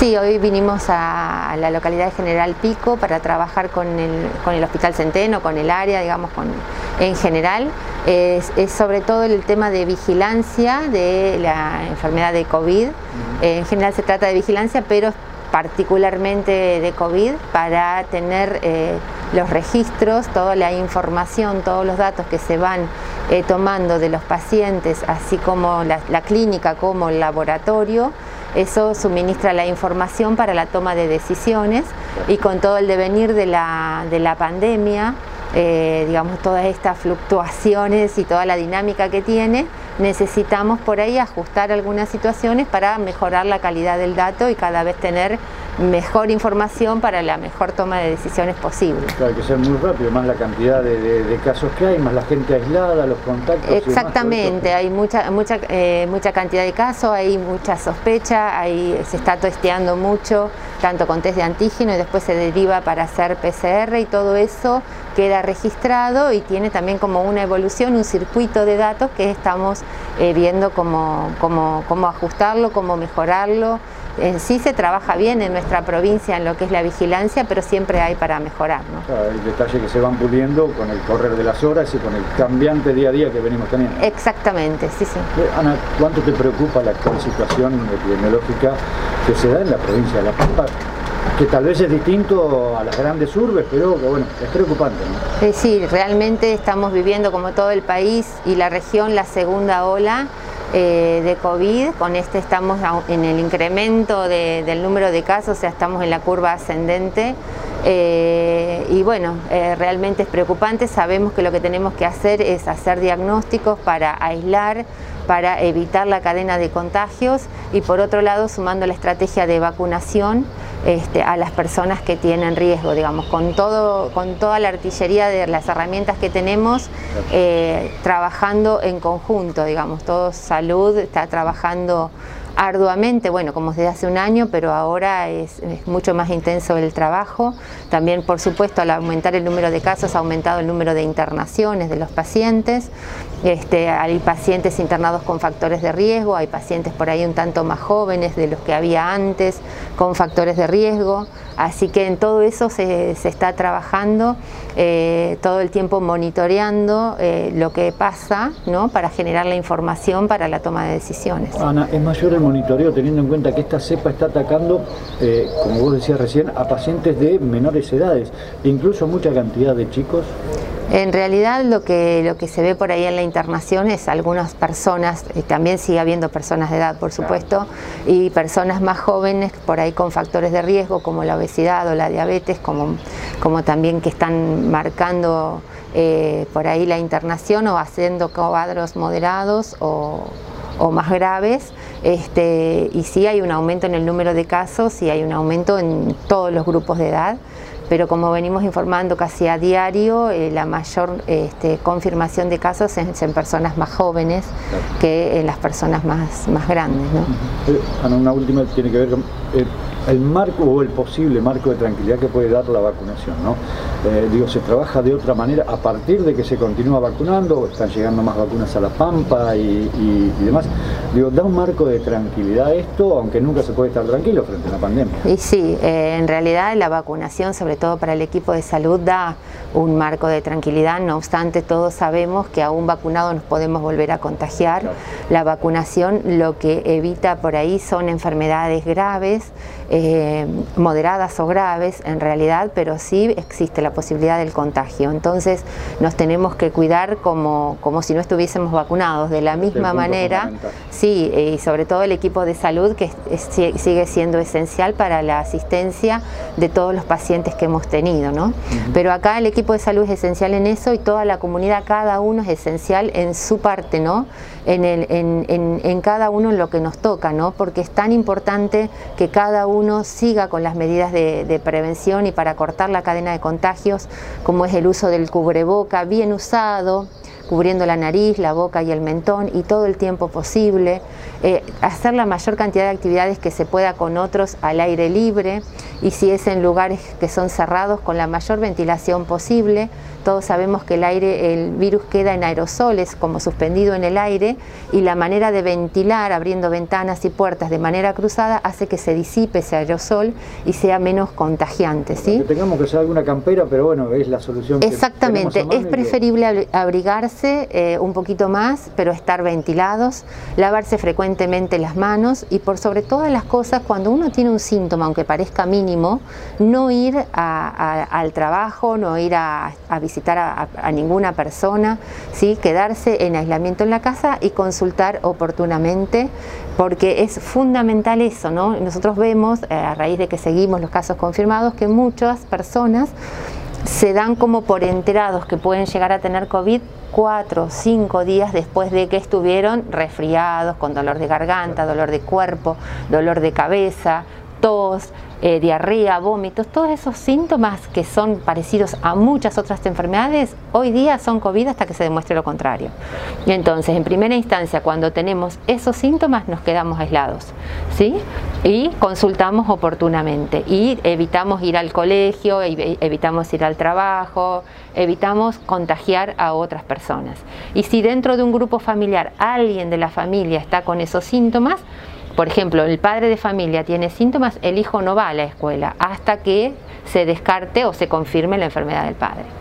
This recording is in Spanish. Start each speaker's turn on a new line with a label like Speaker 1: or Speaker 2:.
Speaker 1: Sí, hoy vinimos a, la localidad de General Pico para trabajar con el, Hospital Centeno, con el área, digamos, con, en general. Es, sobre todo el tema de vigilancia de la enfermedad de COVID. en general se trata de vigilancia, pero particularmente de COVID para tener eh, los registros, toda la información, todos los datos que se van eh, tomando de los pacientes, así como la clínica como el laboratorio, eso suministra la información para la toma de decisiones y con todo el devenir de la, de la pandemia, eh, digamos todas estas fluctuaciones y toda la dinámica que tiene, necesitamos por ahí ajustar algunas situaciones para mejorar la calidad del dato y cada vez tener mejor información para la mejor toma de decisiones posible.
Speaker 2: hay que ser muy rápido, más la cantidad de, casos que hay, más la gente aislada, los contactos.
Speaker 1: Exactamente, hay mucha, mucha, eh, mucha cantidad de casos, hay mucha sospecha, hay, se está testeando mucho, tanto con test de antígeno y después se deriva para hacer PCR y todo eso queda registrado y tiene también como una evolución, un circuito de datos que estamos eh, viendo cómo, cómo, cómo ajustarlo, cómo mejorarlo en sí se trabaja bien en nuestra provincia en lo que es la vigilancia, pero siempre hay para mejorar. ¿no?
Speaker 2: hay detalles que se van puliendo con el correr de las horas y con el cambiante día a día que venimos teniendo.
Speaker 1: Exactamente, sí, sí.
Speaker 2: Eh, Ana, ¿cuánto te preocupa la actual situación epidemiológica que se da en la provincia de La Pampa? que tal vez es distinto a las grandes urbes, pero que bueno, es preocupante.
Speaker 1: ¿no? Eh, sí, realmente estamos viviendo como todo el país y la región la segunda ola eh, de COVID, con este estamos en el incremento del número de casos, o sea, estamos en la curva ascendente. Eh, y bueno, eh, realmente es preocupante, sabemos que lo que tenemos que hacer es hacer diagnósticos para aislar, para evitar la cadena de contagios y por otro lado sumando la estrategia de vacunación este, a las personas que tienen riesgo, digamos, con, todo, con toda la artillería de las herramientas que tenemos, eh, trabajando en conjunto, digamos, todo salud está trabajando arduamente, bueno, como desde hace un año, pero ahora es, mucho más intenso el trabajo. También, por supuesto, al aumentar el número de casos, ha aumentado el número de internaciones de los pacientes. Este, hay pacientes internados con factores de riesgo, hay pacientes por ahí un tanto más jóvenes de los que había antes, con factores de riesgo. Así que en todo eso se, está trabajando, eh, todo el tiempo monitoreando eh, lo que pasa ¿no? para generar la información para la toma de decisiones.
Speaker 2: Ana, es mayor el monitoreo teniendo en cuenta que esta cepa está atacando, eh, como vos decías recién, a pacientes de menores edades, incluso mucha cantidad de chicos.
Speaker 1: En realidad lo que, lo que se ve por ahí en la internación es algunas personas, también sigue habiendo personas de edad por supuesto, y personas más jóvenes por ahí con factores de riesgo como la obesidad o la diabetes, como, como también que están marcando eh, por ahí la internación o haciendo cuadros moderados o, o más graves. Este, y sí hay un aumento en el número de casos y hay un aumento en todos los grupos de edad pero como venimos informando casi a diario, eh, la mayor este, confirmación de casos es en personas más jóvenes que en las personas más, más grandes. ¿no?
Speaker 2: Eh, Ana, una última tiene que ver con eh, el marco o el posible marco de tranquilidad que puede dar la vacunación. ¿no? digo, se trabaja de otra manera a partir de que se continúa vacunando, están llegando más vacunas a la Pampa y, y demás. Digo, da un marco de tranquilidad esto, aunque nunca se puede estar tranquilo frente a una pandemia.
Speaker 1: Y sí, en realidad la vacunación, sobre todo para el equipo de salud, da un marco de tranquilidad, no obstante todos sabemos que aún vacunados nos podemos volver a contagiar. La vacunación lo que evita por ahí son enfermedades graves, eh, moderadas o graves en realidad, pero sí existe la posibilidad del contagio. Entonces nos tenemos que cuidar como, como si no estuviésemos vacunados, de la misma manera, sí, y sobre todo el equipo de salud que sigue siendo esencial para la asistencia de todos los pacientes que hemos tenido. ¿no? Pero acá el equipo de salud es esencial en eso y toda la comunidad, cada uno es esencial en su parte, ¿no? en, el, en, en, cada uno en lo que nos toca, ¿no? porque es tan importante que cada uno siga con las medidas de, de prevención y para cortar la cadena de contagios, como es el uso del cubreboca bien usado, cubriendo la nariz, la boca y el mentón y todo el tiempo posible, eh, hacer la mayor cantidad de actividades que se pueda con otros al aire libre y si es en lugares que son cerrados con la mayor ventilación posible, todos sabemos que el aire, el virus queda en aerosoles, como suspendido en el aire, y la manera de ventilar, abriendo ventanas y puertas de manera cruzada, hace que se disipe ese aerosol y sea menos contagiante. ¿sí?
Speaker 2: Que tengamos que usar alguna campera, pero bueno, es la solución.
Speaker 1: Exactamente, es preferible abrigarse eh, un poquito más, pero estar ventilados, lavarse frecuentemente las manos y por sobre todas las cosas, cuando uno tiene un síntoma, aunque parezca mínimo, no ir al trabajo, no ir a, visitar a, ninguna persona, ¿sí? quedarse en aislamiento en la casa y consultar oportunamente, porque es fundamental eso, ¿no? Nosotros vemos, eh, a raíz de que seguimos los casos confirmados, que muchas personas se dan como por enterados que pueden llegar a tener COVID cuatro o cinco días después de que estuvieron resfriados, con dolor de garganta, dolor de cuerpo, dolor de cabeza, tos, eh, diarrea, vómitos, todos esos síntomas que son parecidos a muchas otras enfermedades, hoy día son COVID hasta que se demuestre lo contrario. Y entonces, en primera instancia, cuando tenemos esos síntomas, nos quedamos aislados, ¿sí? Y consultamos oportunamente y evitamos ir al colegio, evitamos ir al trabajo, evitamos contagiar a otras personas. Y si dentro de un grupo familiar alguien de la familia está con esos síntomas, por ejemplo, el padre de familia tiene síntomas, el hijo no va a la escuela hasta que se descarte o se confirme la enfermedad del padre.